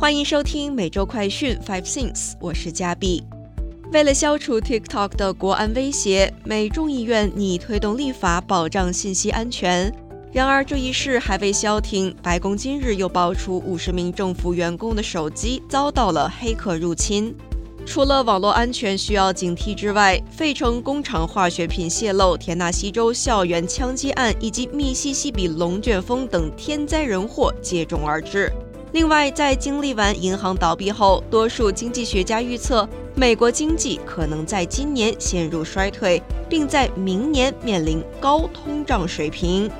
欢迎收听每周快讯 Five Things，我是嘉碧。为了消除 TikTok 的国安威胁，美众议院拟推动立法保障信息安全。然而，这一事还未消停，白宫今日又爆出五十名政府员工的手机遭到了黑客入侵。除了网络安全需要警惕之外，费城工厂化学品泄漏、田纳西州校园枪击案以及密西西比龙卷风等天灾人祸接踵而至。另外，在经历完银行倒闭后，多数经济学家预测，美国经济可能在今年陷入衰退，并在明年面临高通胀水平。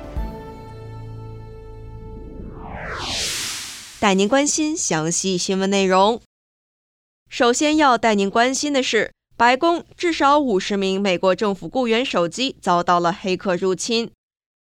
带您关心详细新闻内容。首先要带您关心的是，白宫至少五十名美国政府雇员手机遭到了黑客入侵。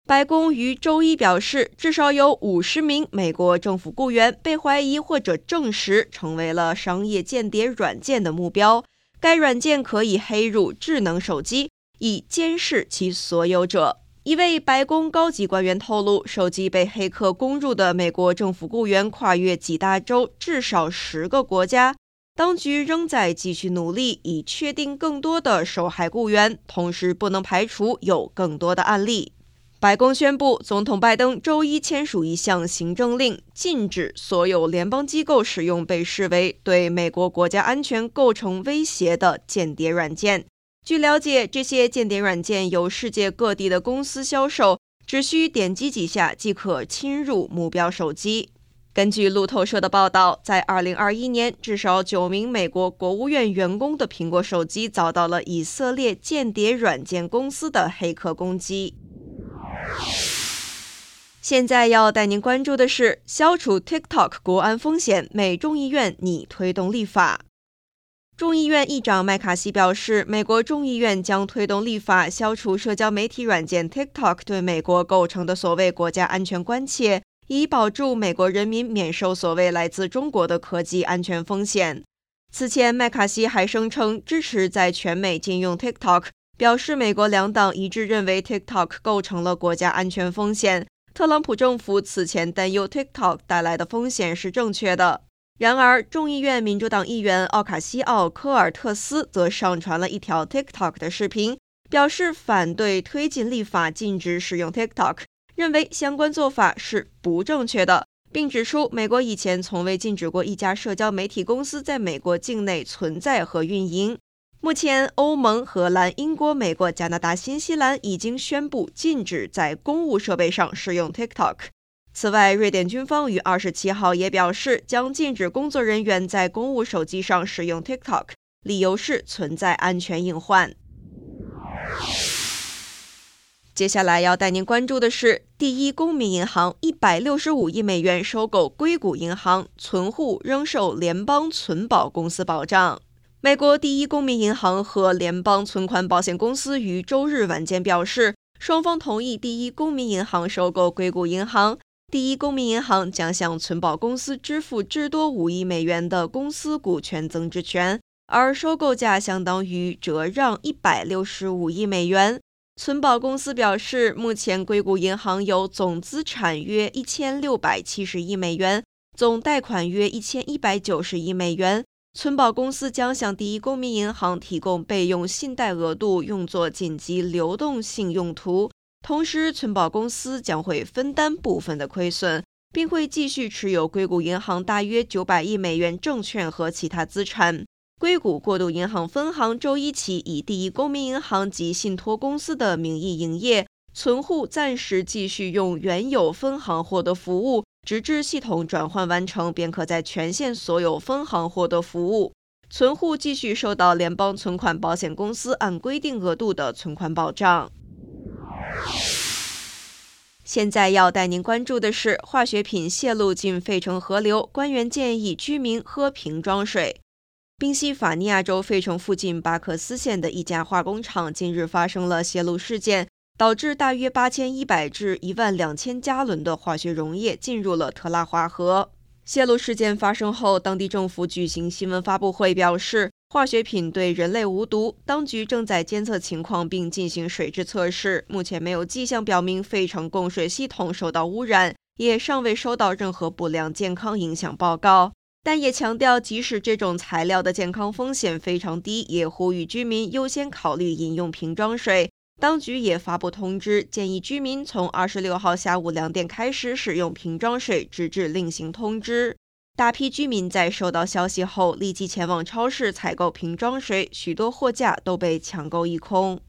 白宫于周一表示，至少有五十名美国政府雇员被怀疑或者证实成为了商业间谍软件的目标。该软件可以黑入智能手机，以监视其所有者。一位白宫高级官员透露，手机被黑客攻入的美国政府雇员跨越几大洲，至少十个国家。当局仍在继续努力，以确定更多的受害雇员，同时不能排除有更多的案例。白宫宣布，总统拜登周一签署一项行政令，禁止所有联邦机构使用被视为对美国国家安全构成威胁的间谍软件。据了解，这些间谍软件由世界各地的公司销售，只需点击几下即可侵入目标手机。根据路透社的报道，在2021年，至少九名美国国务院员工的苹果手机遭到了以色列间谍软件公司的黑客攻击。现在要带您关注的是消除 TikTok 国安风险，美众议院拟推动立法。众议院议长麦卡锡表示，美国众议院将推动立法，消除社交媒体软件 TikTok 对美国构成的所谓国家安全关切，以保住美国人民免受所谓来自中国的科技安全风险。此前，麦卡锡还声称支持在全美禁用 TikTok。表示美国两党一致认为 TikTok 构成了国家安全风险。特朗普政府此前担忧 TikTok 带来的风险是正确的。然而，众议院民主党议员奥卡西奥·科尔特斯则上传了一条 TikTok 的视频，表示反对推进立法禁止使用 TikTok，认为相关做法是不正确的，并指出美国以前从未禁止过一家社交媒体公司在美国境内存在和运营。目前，欧盟、荷兰、英国、美国、加拿大、新西兰已经宣布禁止在公务设备上使用 TikTok。此外，瑞典军方于二十七号也表示将禁止工作人员在公务手机上使用 TikTok，理由是存在安全隐患。接下来要带您关注的是，第一公民银行一百六十五亿美元收购硅谷银行，存户仍受联邦存保公司保障。美国第一公民银行和联邦存款保险公司于周日晚间表示，双方同意第一公民银行收购硅谷银行。第一公民银行将向存保公司支付至多五亿美元的公司股权增值权，而收购价相当于折让一百六十五亿美元。存保公司表示，目前硅谷银行有总资产约一千六百七十亿美元，总贷款约一千一百九十亿美元。存保公司将向第一公民银行提供备用信贷额度，用作紧急流动性用途。同时，存保公司将会分担部分的亏损，并会继续持有硅谷银行大约九百亿美元证券和其他资产。硅谷过渡银行分行周一起以第一公民银行及信托公司的名义营业，存户暂时继续用原有分行获得服务。直至系统转换完成，便可在全县所有分行获得服务。存户继续受到联邦存款保险公司按规定额度的存款保障。现在要带您关注的是化学品泄露进费城河流，官员建议居民喝瓶装水。宾夕法尼亚州费城附近巴克斯县的一家化工厂近日发生了泄漏事件。导致大约八千一百至一万两千加仑的化学溶液进入了特拉华河。泄露事件发生后，当地政府举行新闻发布会，表示化学品对人类无毒。当局正在监测情况并进行水质测试，目前没有迹象表明费城供水系统受到污染，也尚未收到任何不良健康影响报告。但也强调，即使这种材料的健康风险非常低，也呼吁居民优先考虑饮用瓶装水。当局也发布通知，建议居民从二十六号下午两点开始使用瓶装水，直至另行通知。大批居民在收到消息后立即前往超市采购瓶装水，许多货架都被抢购一空。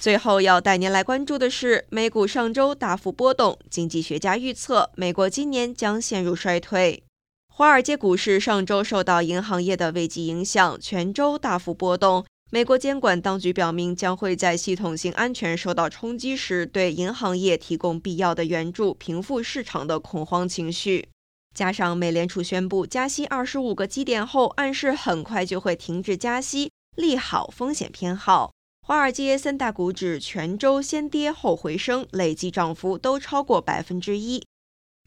最后要带您来关注的是，美股上周大幅波动，经济学家预测美国今年将陷入衰退。华尔街股市上周受到银行业的危机影响，全周大幅波动。美国监管当局表明，将会在系统性安全受到冲击时，对银行业提供必要的援助，平复市场的恐慌情绪。加上美联储宣布加息二十五个基点后，暗示很快就会停止加息，利好风险偏好。华尔街三大股指全周先跌后回升，累计涨幅都超过百分之一。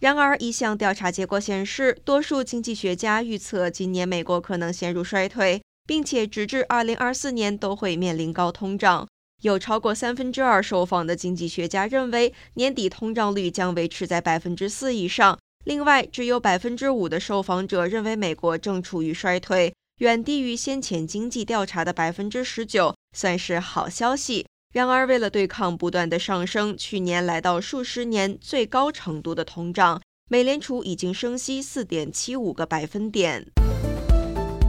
然而，一项调查结果显示，多数经济学家预测今年美国可能陷入衰退。并且直至二零二四年都会面临高通胀。有超过三分之二受访的经济学家认为年底通胀率将维持在百分之四以上。另外，只有百分之五的受访者认为美国正处于衰退，远低于先前经济调查的百分之十九，算是好消息。然而，为了对抗不断的上升，去年来到数十年最高程度的通胀，美联储已经升息四点七五个百分点。